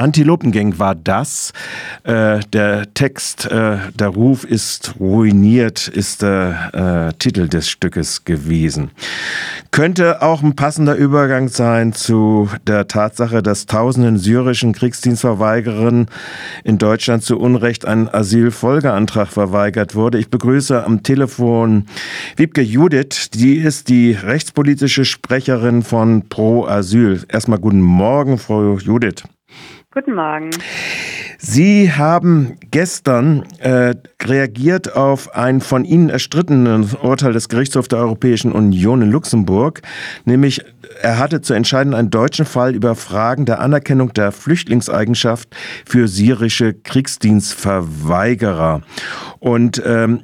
Antilopengang war das. Äh, der Text, äh, der Ruf ist ruiniert, ist der äh, Titel des Stückes gewesen. Könnte auch ein passender Übergang sein zu der Tatsache, dass tausenden syrischen Kriegsdienstverweigerern in Deutschland zu Unrecht ein Asylfolgeantrag verweigert wurde. Ich begrüße am Telefon Wiebke Judith, die ist die rechtspolitische Sprecherin von Pro Asyl. Erstmal guten Morgen, Frau Judith. Guten Morgen. Sie haben gestern äh, reagiert auf ein von Ihnen erstrittenes Urteil des Gerichtshofs der Europäischen Union in Luxemburg, nämlich er hatte zu entscheiden einen deutschen Fall über Fragen der Anerkennung der Flüchtlingseigenschaft für syrische Kriegsdienstverweigerer. Und ähm,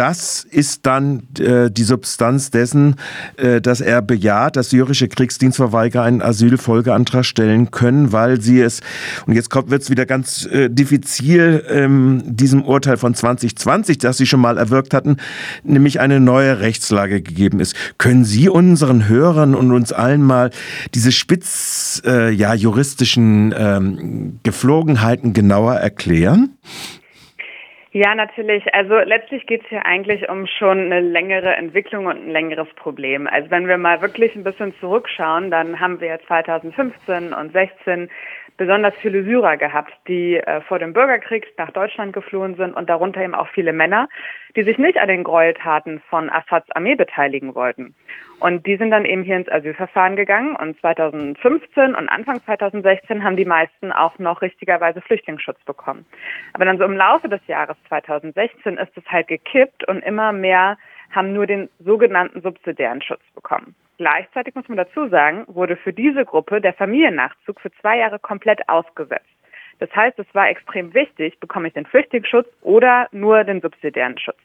das ist dann äh, die Substanz dessen, äh, dass er bejaht, dass syrische Kriegsdienstverweigerer einen Asylfolgeantrag stellen können, weil sie es, und jetzt wird es wieder ganz äh, diffizil, ähm, diesem Urteil von 2020, das Sie schon mal erwirkt hatten, nämlich eine neue Rechtslage gegeben ist. Können Sie unseren Hörern und uns allen mal diese spitz äh, ja, juristischen ähm, Geflogenheiten genauer erklären? Ja, natürlich. Also letztlich geht es hier eigentlich um schon eine längere Entwicklung und ein längeres Problem. Also wenn wir mal wirklich ein bisschen zurückschauen, dann haben wir 2015 und 16 besonders viele Syrer gehabt, die äh, vor dem Bürgerkrieg nach Deutschland geflohen sind und darunter eben auch viele Männer, die sich nicht an den Gräueltaten von Assads Armee beteiligen wollten. Und die sind dann eben hier ins Asylverfahren gegangen und 2015 und Anfang 2016 haben die meisten auch noch richtigerweise Flüchtlingsschutz bekommen. Aber dann so im Laufe des Jahres 2016 ist es halt gekippt und immer mehr haben nur den sogenannten subsidiären Schutz bekommen. Gleichzeitig muss man dazu sagen, wurde für diese Gruppe der Familiennachzug für zwei Jahre komplett ausgesetzt. Das heißt, es war extrem wichtig, bekomme ich den Flüchtlingsschutz oder nur den subsidiären Schutz.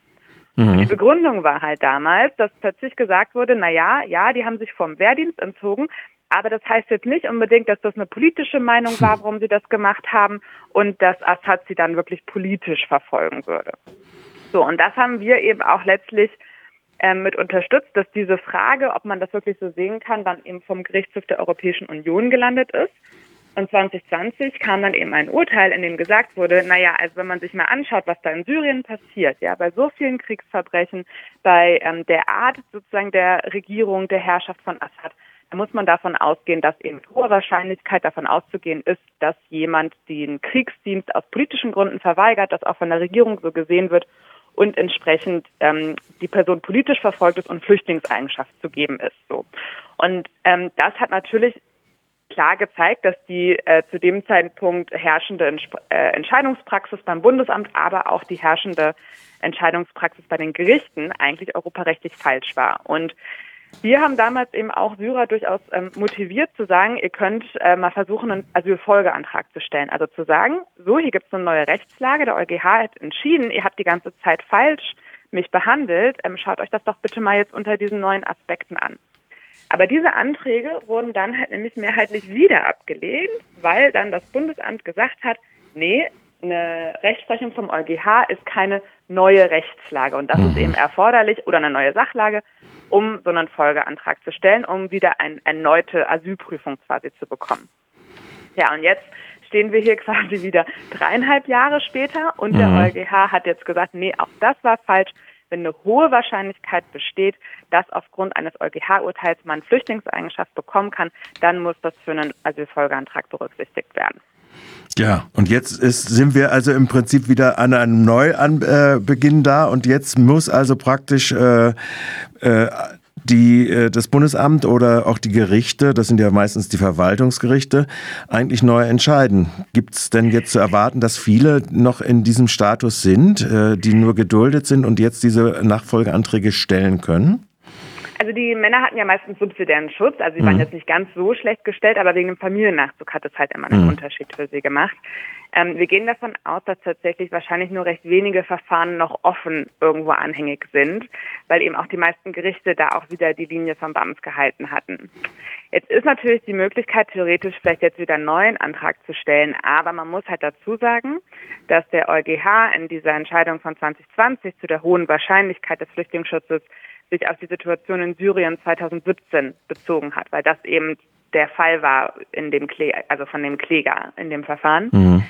Mhm. Die Begründung war halt damals, dass plötzlich gesagt wurde, na ja, ja, die haben sich vom Wehrdienst entzogen, aber das heißt jetzt nicht unbedingt, dass das eine politische Meinung war, warum sie das gemacht haben und dass Assad sie dann wirklich politisch verfolgen würde. So, und das haben wir eben auch letztlich ähm, mit unterstützt, dass diese Frage, ob man das wirklich so sehen kann, dann eben vom Gerichtshof der Europäischen Union gelandet ist. Und 2020 kam dann eben ein Urteil, in dem gesagt wurde, naja, also wenn man sich mal anschaut, was da in Syrien passiert, ja, bei so vielen Kriegsverbrechen, bei ähm, der Art sozusagen der Regierung, der Herrschaft von Assad, muss man davon ausgehen, dass eben hohe Wahrscheinlichkeit davon auszugehen ist, dass jemand den Kriegsdienst aus politischen Gründen verweigert, das auch von der Regierung so gesehen wird und entsprechend ähm, die Person politisch verfolgt ist und Flüchtlingseigenschaft zu geben ist. So. Und ähm, das hat natürlich klar gezeigt, dass die äh, zu dem Zeitpunkt herrschende Ents äh, Entscheidungspraxis beim Bundesamt, aber auch die herrschende Entscheidungspraxis bei den Gerichten eigentlich europarechtlich falsch war. Und wir haben damals eben auch Syrer durchaus ähm, motiviert zu sagen, ihr könnt äh, mal versuchen, einen Asylfolgeantrag zu stellen. Also zu sagen, so, hier gibt es eine neue Rechtslage, der EuGH hat entschieden, ihr habt die ganze Zeit falsch mich behandelt, ähm, schaut euch das doch bitte mal jetzt unter diesen neuen Aspekten an. Aber diese Anträge wurden dann halt nämlich mehrheitlich wieder abgelehnt, weil dann das Bundesamt gesagt hat, nee, eine Rechtsprechung vom EuGH ist keine neue Rechtslage und das mhm. ist eben erforderlich oder eine neue Sachlage, um so einen Folgeantrag zu stellen, um wieder eine erneute Asylprüfung quasi zu bekommen. Ja, und jetzt stehen wir hier quasi wieder dreieinhalb Jahre später und mhm. der EuGH hat jetzt gesagt, nee, auch das war falsch. Wenn eine hohe Wahrscheinlichkeit besteht, dass aufgrund eines EuGH-Urteils man Flüchtlingseigenschaft bekommen kann, dann muss das für einen Asylfolgeantrag berücksichtigt werden. Ja, und jetzt ist, sind wir also im Prinzip wieder an einem Neubeginn äh, da und jetzt muss also praktisch äh, äh, die, äh, das Bundesamt oder auch die Gerichte, das sind ja meistens die Verwaltungsgerichte, eigentlich neu entscheiden. Gibt es denn jetzt zu erwarten, dass viele noch in diesem Status sind, die nur geduldet sind und jetzt diese Nachfolgeanträge stellen können? Also die Männer hatten ja meistens subsidiären Schutz, also sie mhm. waren jetzt nicht ganz so schlecht gestellt, aber wegen dem Familiennachzug hat es halt immer einen mhm. Unterschied für sie gemacht. Ähm, wir gehen davon aus, dass tatsächlich wahrscheinlich nur recht wenige Verfahren noch offen irgendwo anhängig sind, weil eben auch die meisten Gerichte da auch wieder die Linie vom BAMS gehalten hatten. Jetzt ist natürlich die Möglichkeit, theoretisch vielleicht jetzt wieder einen neuen Antrag zu stellen, aber man muss halt dazu sagen, dass der EuGH in dieser Entscheidung von 2020 zu der hohen Wahrscheinlichkeit des Flüchtlingsschutzes sich auf die Situation in Syrien 2017 bezogen hat, weil das eben der Fall war in dem Kläger, also von dem Kläger in dem Verfahren. Mhm.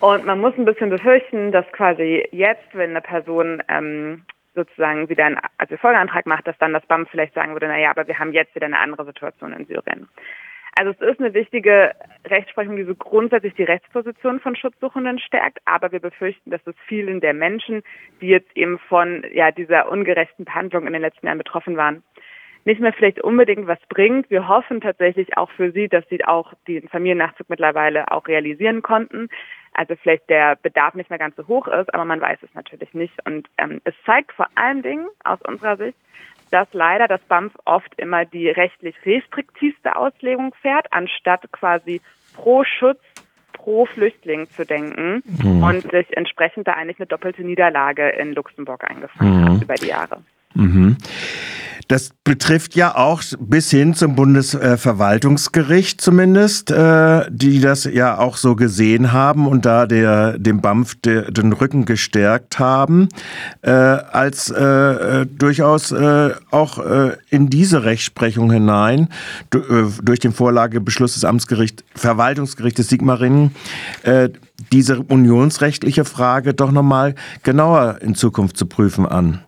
Und man muss ein bisschen befürchten, dass quasi jetzt, wenn eine Person ähm, sozusagen wieder einen also Folgeantrag macht, dass dann das BAM vielleicht sagen würde, naja, aber wir haben jetzt wieder eine andere Situation in Syrien. Also es ist eine wichtige Rechtsprechung, die so grundsätzlich die Rechtsposition von Schutzsuchenden stärkt, aber wir befürchten, dass es vielen der Menschen, die jetzt eben von ja, dieser ungerechten Behandlung in den letzten Jahren betroffen waren, nicht mehr vielleicht unbedingt was bringt. Wir hoffen tatsächlich auch für sie, dass sie auch den Familiennachzug mittlerweile auch realisieren konnten. Also vielleicht der Bedarf nicht mehr ganz so hoch ist, aber man weiß es natürlich nicht. Und ähm, es zeigt vor allen Dingen aus unserer Sicht, dass leider das BAMF oft immer die rechtlich restriktivste Auslegung fährt, anstatt quasi pro Schutz, pro Flüchtling zu denken mhm. und sich entsprechend da eigentlich eine doppelte Niederlage in Luxemburg eingefangen mhm. hat über die Jahre. Mhm. Das betrifft ja auch bis hin zum Bundesverwaltungsgericht zumindest, äh, die das ja auch so gesehen haben und da der, dem BAMF de, den Rücken gestärkt haben, äh, als äh, durchaus auch in diese Rechtsprechung hinein durch den Vorlagebeschluss des Amtsgericht, Verwaltungsgerichtes Sigmaringen diese unionsrechtliche Frage doch nochmal genauer in Zukunft zu prüfen an.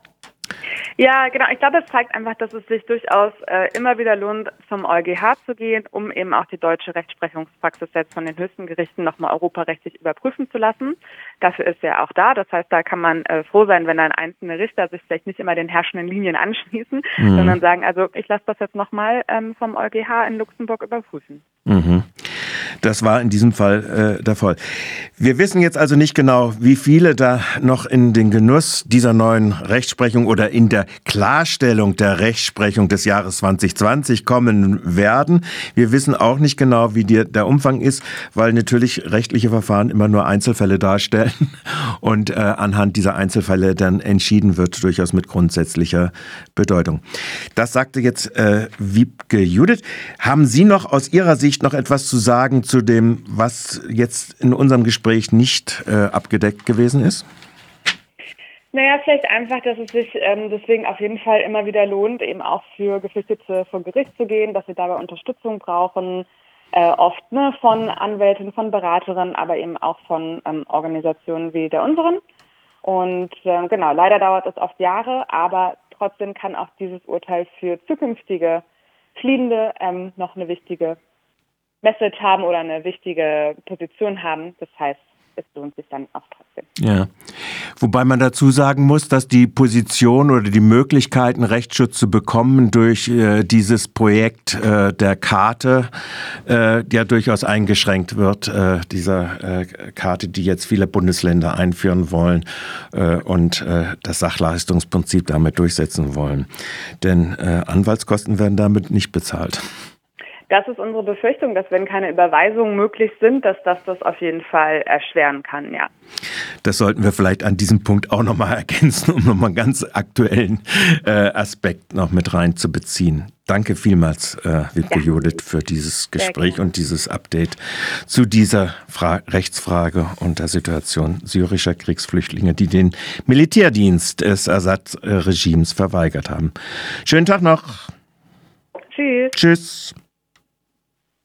Ja, genau. Ich glaube, es zeigt einfach, dass es sich durchaus äh, immer wieder lohnt, zum EuGH zu gehen, um eben auch die deutsche Rechtsprechungspraxis jetzt von den höchsten Gerichten nochmal europarechtlich überprüfen zu lassen. Dafür ist er auch da. Das heißt, da kann man äh, froh sein, wenn dann einzelne Richter sich vielleicht nicht immer den herrschenden Linien anschließen, mhm. sondern sagen, also ich lasse das jetzt nochmal ähm, vom EuGH in Luxemburg überprüfen. Mhm. Das war in diesem Fall äh, der Fall. Wir wissen jetzt also nicht genau, wie viele da noch in den Genuss dieser neuen Rechtsprechung oder in der Klarstellung der Rechtsprechung des Jahres 2020 kommen werden. Wir wissen auch nicht genau, wie die, der Umfang ist, weil natürlich rechtliche Verfahren immer nur Einzelfälle darstellen und äh, anhand dieser Einzelfälle dann entschieden wird, durchaus mit grundsätzlicher Bedeutung. Das sagte jetzt äh, Wiebke Judith. Haben Sie noch aus Ihrer Sicht noch etwas zu sagen zu dem, was jetzt in unserem Gespräch nicht äh, abgedeckt gewesen ist? Naja, vielleicht einfach, dass es sich ähm, deswegen auf jeden Fall immer wieder lohnt, eben auch für Geflüchtete vor Gericht zu gehen, dass sie dabei Unterstützung brauchen, äh, oft ne, von Anwälten, von Beraterinnen, aber eben auch von ähm, Organisationen wie der unseren. Und äh, genau, leider dauert es oft Jahre, aber trotzdem kann auch dieses Urteil für zukünftige Fliehende ähm, noch eine wichtige Message haben oder eine wichtige Position haben. Das heißt, es lohnt sich dann auch trotzdem. Ja. Wobei man dazu sagen muss, dass die Position oder die Möglichkeiten, Rechtsschutz zu bekommen durch äh, dieses Projekt äh, der Karte äh, ja durchaus eingeschränkt wird, äh, dieser äh, Karte, die jetzt viele Bundesländer einführen wollen äh, und das Sachleistungsprinzip damit durchsetzen wollen. Denn Anwaltskosten werden damit nicht bezahlt. Das ist unsere Befürchtung, dass wenn keine Überweisungen möglich sind, dass das das auf jeden Fall erschweren kann, ja. Das sollten wir vielleicht an diesem Punkt auch nochmal ergänzen, um nochmal einen ganz aktuellen äh, Aspekt noch mit reinzubeziehen. Danke vielmals, äh, Wiebke ja. Judith, für dieses Gespräch und dieses Update zu dieser Fra Rechtsfrage und der Situation syrischer Kriegsflüchtlinge, die den Militärdienst des Assad-Regimes verweigert haben. Schönen Tag noch. Tschüss. Tschüss.